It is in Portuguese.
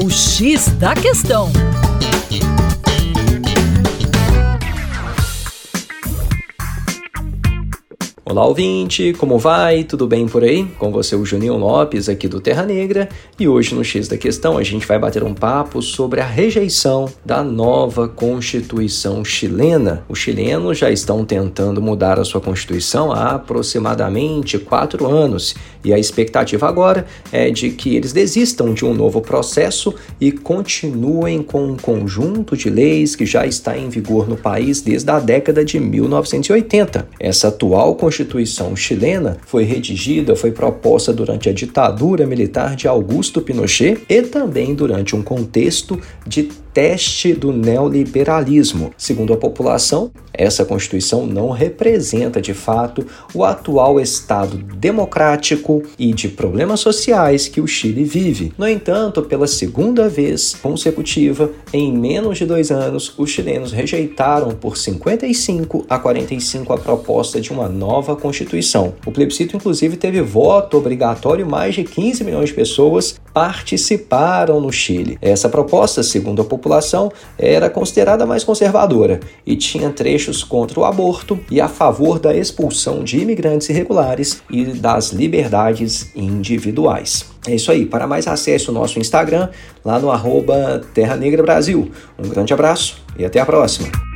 O X da Questão. Olá, ouvinte, como vai? Tudo bem por aí? Com você, o Juninho Lopes, aqui do Terra Negra, e hoje no X da Questão a gente vai bater um papo sobre a rejeição da nova Constituição chilena. Os chilenos já estão tentando mudar a sua Constituição há aproximadamente quatro anos, e a expectativa agora é de que eles desistam de um novo processo e continuem com um conjunto de leis que já está em vigor no país desde a década de 1980. Essa atual Constituição Constituição chilena foi redigida, foi proposta durante a ditadura militar de Augusto Pinochet e também durante um contexto de teste do neoliberalismo. Segundo a população, essa Constituição não representa de fato o atual estado democrático e de problemas sociais que o Chile vive. No entanto, pela segunda vez consecutiva, em menos de dois anos, os chilenos rejeitaram por 55 a 45 a proposta de uma nova Constituição. O plebiscito, inclusive, teve voto obrigatório, mais de 15 milhões de pessoas participaram no Chile. Essa proposta, segundo a população, era considerada mais conservadora e tinha trechos contra o aborto e a favor da expulsão de imigrantes irregulares e das liberdades individuais. É isso aí. Para mais acesse o nosso Instagram lá no arroba Terra Negra Brasil. Um grande abraço e até a próxima.